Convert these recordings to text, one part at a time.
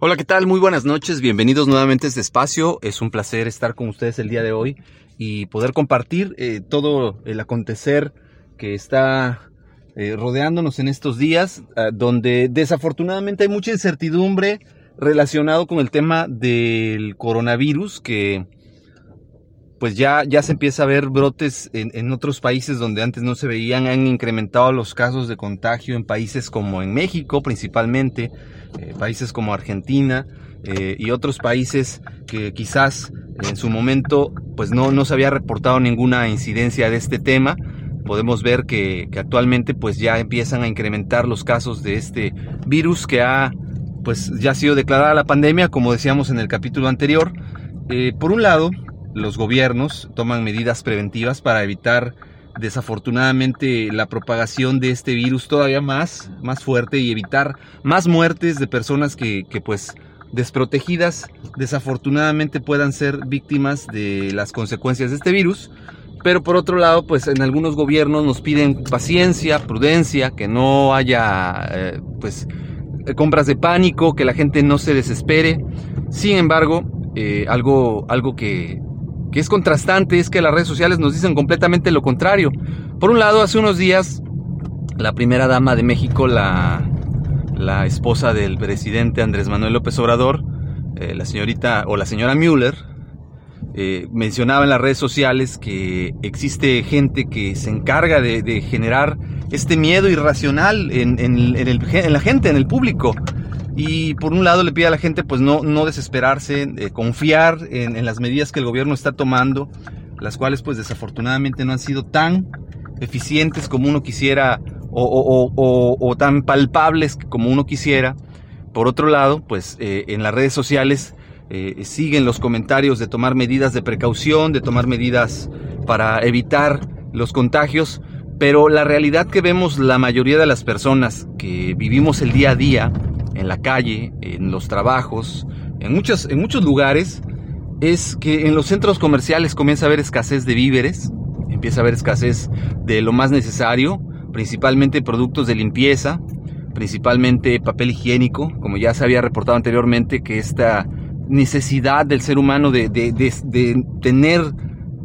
Hola, ¿qué tal? Muy buenas noches, bienvenidos nuevamente a este espacio. Es un placer estar con ustedes el día de hoy y poder compartir eh, todo el acontecer que está eh, rodeándonos en estos días, eh, donde desafortunadamente hay mucha incertidumbre relacionado con el tema del coronavirus, que pues ya, ya se empieza a ver brotes en, en, otros países donde antes no se veían, han incrementado los casos de contagio en países como en México principalmente, eh, países como Argentina eh, y otros países que quizás en su momento pues no, no se había reportado ninguna incidencia de este tema. Podemos ver que, que actualmente pues ya empiezan a incrementar los casos de este virus que ha pues ya ha sido declarada la pandemia, como decíamos en el capítulo anterior. Eh, por un lado, los gobiernos toman medidas preventivas para evitar desafortunadamente la propagación de este virus todavía más, más fuerte y evitar más muertes de personas que, que pues desprotegidas desafortunadamente puedan ser víctimas de las consecuencias de este virus. Pero por otro lado, pues en algunos gobiernos nos piden paciencia, prudencia, que no haya eh, pues compras de pánico, que la gente no se desespere. Sin embargo, eh, algo, algo que, que es contrastante es que las redes sociales nos dicen completamente lo contrario. Por un lado, hace unos días, la primera dama de México, la, la esposa del presidente Andrés Manuel López Obrador, eh, la señorita o la señora Müller, eh, mencionaba en las redes sociales que existe gente que se encarga de, generar este miedo irracional en, en, el, en, la gente, en el público. Y por un lado le pide a la gente pues no, no desesperarse, eh, confiar en, las medidas que el gobierno está tomando, las cuales pues desafortunadamente no han sido tan eficientes como uno quisiera o, o, o, o tan palpables como uno quisiera. Por otro lado, pues eh, en las redes sociales eh, siguen los comentarios de tomar medidas de precaución, de tomar medidas para evitar los contagios, pero la realidad que vemos la mayoría de las personas que vivimos el día a día, en la calle, en los trabajos, en muchos, en muchos lugares, es que en los centros comerciales comienza a haber escasez de víveres, empieza a haber escasez de lo más necesario, principalmente productos de limpieza, principalmente papel higiénico, como ya se había reportado anteriormente, que esta necesidad del ser humano de, de, de, de tener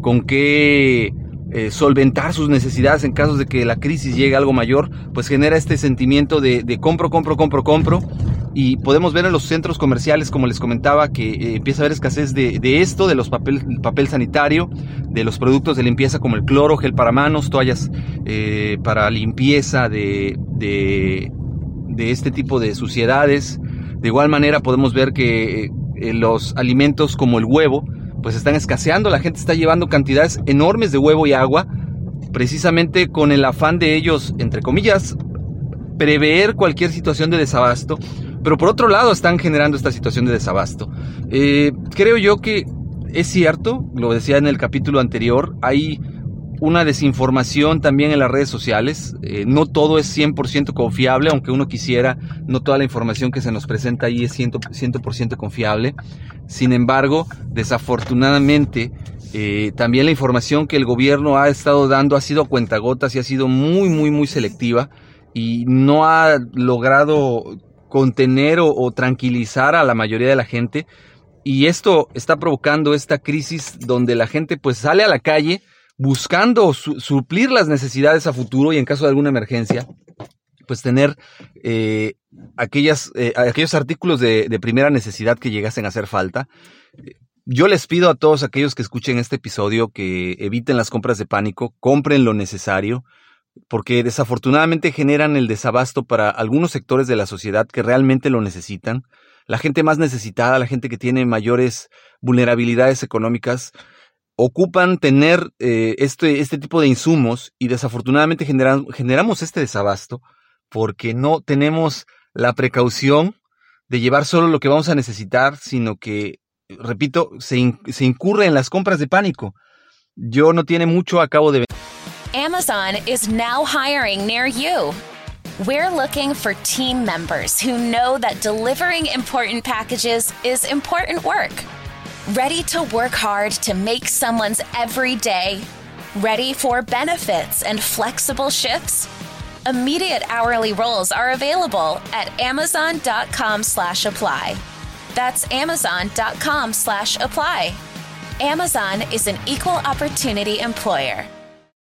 con qué eh, solventar sus necesidades en casos de que la crisis llegue a algo mayor, pues genera este sentimiento de, de compro, compro, compro, compro. Y podemos ver en los centros comerciales, como les comentaba, que eh, empieza a haber escasez de, de esto, de los papel, papel sanitario, de los productos de limpieza como el cloro, gel para manos, toallas eh, para limpieza de, de, de este tipo de suciedades. De igual manera podemos ver que eh, los alimentos como el huevo, pues están escaseando, la gente está llevando cantidades enormes de huevo y agua, precisamente con el afán de ellos, entre comillas, prever cualquier situación de desabasto, pero por otro lado están generando esta situación de desabasto. Eh, creo yo que es cierto, lo decía en el capítulo anterior, hay una desinformación también en las redes sociales. Eh, no todo es 100% confiable, aunque uno quisiera, no toda la información que se nos presenta ahí es 100%, confiable. Sin embargo, desafortunadamente, eh, también la información que el gobierno ha estado dando ha sido a cuentagotas y ha sido muy, muy, muy selectiva y no ha logrado contener o tranquilizar a la mayoría de la gente y esto está provocando esta crisis donde la gente pues sale a la calle buscando suplir las necesidades a futuro y en caso de alguna emergencia, pues tener eh, aquellas, eh, aquellos artículos de, de, primera necesidad que llegasen a hacer falta. Yo les pido a todos aquellos que escuchen este episodio que eviten las compras de pánico, compren lo necesario, porque desafortunadamente generan el desabasto para algunos sectores de la sociedad que realmente lo necesitan la gente más necesitada, la gente que tiene mayores vulnerabilidades económicas, ocupan tener eh, este, este tipo de insumos y desafortunadamente generamos este desabasto porque no tenemos la precaución de llevar solo lo que vamos a necesitar, sino que, repito, se, se incurre en las compras de pánico. Yo no tiene mucho, acabo de... Amazon is now hiring near you. We're looking for team members who know that delivering important packages is important work. Ready to work hard to make someone's every day? Ready for benefits and flexible shifts? Immediate hourly roles are available at amazon.com slash apply. That's amazon.com slash apply. Amazon is an equal opportunity employer.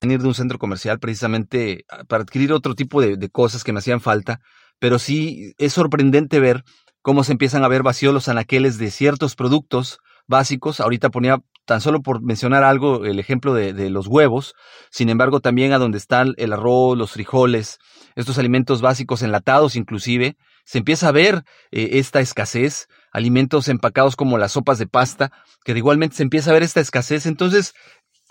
Venir de un centro comercial precisamente ah, para adquirir otro tipo de, cosas que me hacían falta, pero sí es sorprendente ver cómo se empiezan a ver vacíos los anaqueles de ciertos productos básicos. Ahorita ponía tan solo por mencionar algo, el ejemplo de, los huevos, sin embargo también a donde están el arroz, los frijoles, estos alimentos básicos enlatados inclusive, se empieza a ver eh, esta escasez, alimentos empacados como las sopas de pasta, que igualmente se empieza a ver esta escasez, entonces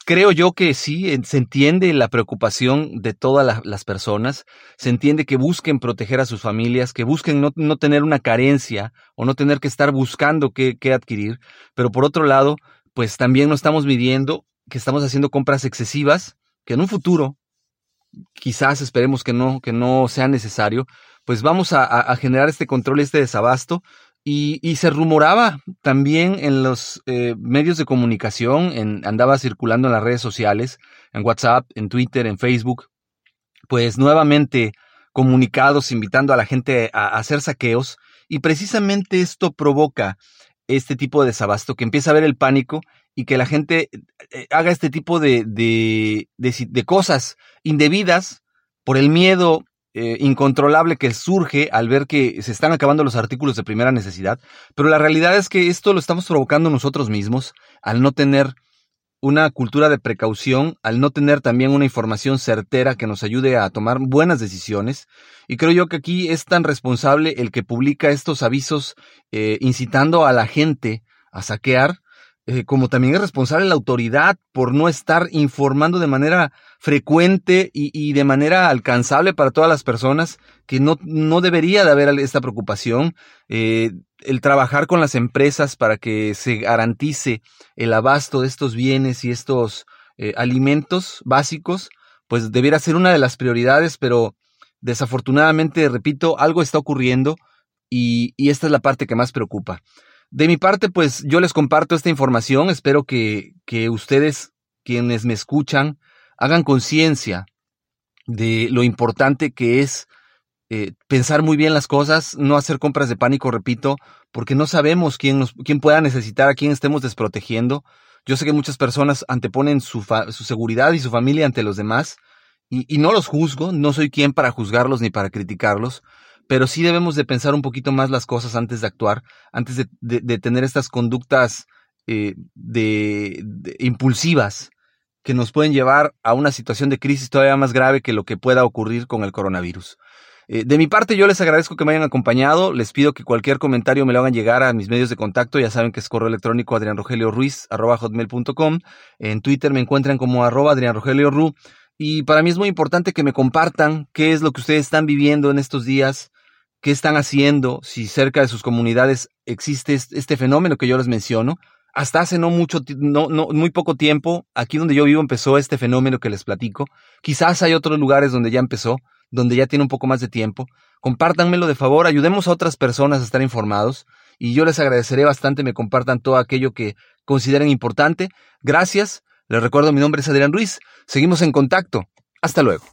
creo yo que sí, se entiende la preocupación de todas las personas, se entiende que busquen proteger a sus familias, que busquen no, tener una carencia o no tener que estar buscando qué, adquirir, pero por otro lado, pues también no estamos midiendo que estamos haciendo compras excesivas, que en un futuro, quizás esperemos que no, que no sea necesario, pues vamos a, a generar este control, este desabasto, y, se rumoraba también en los eh, medios de comunicación, en, andaba circulando en las redes sociales, en WhatsApp, en Twitter, en Facebook, pues nuevamente comunicados invitando a la gente a, hacer saqueos y precisamente esto provoca este tipo de desabasto, que empieza a haber el pánico y que la gente eh, haga este tipo de, de, de cosas indebidas por el miedo eh, incontrolable que surge al ver que se están acabando los artículos de primera necesidad, pero la realidad es que esto lo estamos provocando nosotros mismos al no tener una cultura de precaución, al no tener también una información certera que nos ayude a tomar buenas decisiones. Y creo yo que aquí es tan responsable el que publica estos avisos eh, incitando a la gente a saquear, eh, como también es responsable la autoridad por no estar informando de manera frecuente y, de manera alcanzable para todas las personas, que no, no debería de haber esta preocupación. Eh, el trabajar con las empresas para que se garantice el abasto de estos bienes y estos eh, alimentos básicos, pues debiera ser una de las prioridades, pero desafortunadamente, repito, algo está ocurriendo y, y esta es la parte que más preocupa. De mi parte, pues yo les comparto esta información. Espero que, que ustedes, quienes me escuchan, hagan conciencia de lo importante que es eh, pensar muy bien las cosas, no hacer compras de pánico, repito, porque no sabemos quién, nos, quién pueda necesitar, a quién estemos desprotegiendo. Yo sé que muchas personas anteponen su, seguridad y su familia ante los demás, y, y no los juzgo, no soy quien para juzgarlos ni para criticarlos, pero sí debemos de pensar un poquito más las cosas antes de actuar, antes de, tener estas conductas eh, de, impulsivas que nos pueden llevar a una situación de crisis todavía más grave que lo que pueda ocurrir con el coronavirus. Eh, de mi parte, yo les agradezco que me hayan acompañado. Les pido que cualquier comentario me lo hagan llegar a mis medios de contacto. Ya saben que es correo electrónico adrianrogelioruiz.com. En Twitter me encuentran como arroba adrianrogelioru. Y para mí es muy importante que me compartan qué es lo que ustedes están viviendo en estos días, qué están haciendo, si cerca de sus comunidades existe este fenómeno que yo les menciono. Hasta hace no mucho, no, no, muy poco tiempo, aquí donde yo vivo empezó este fenómeno que les platico. Quizás hay otros lugares donde ya empezó, donde ya tiene un poco más de tiempo. Compártanmelo de favor, ayudemos a otras personas a estar informados y yo les agradeceré bastante me compartan todo aquello que consideren importante. Gracias. Les recuerdo, mi nombre es Adrián Ruiz. Seguimos en contacto. Hasta luego.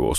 Айвус.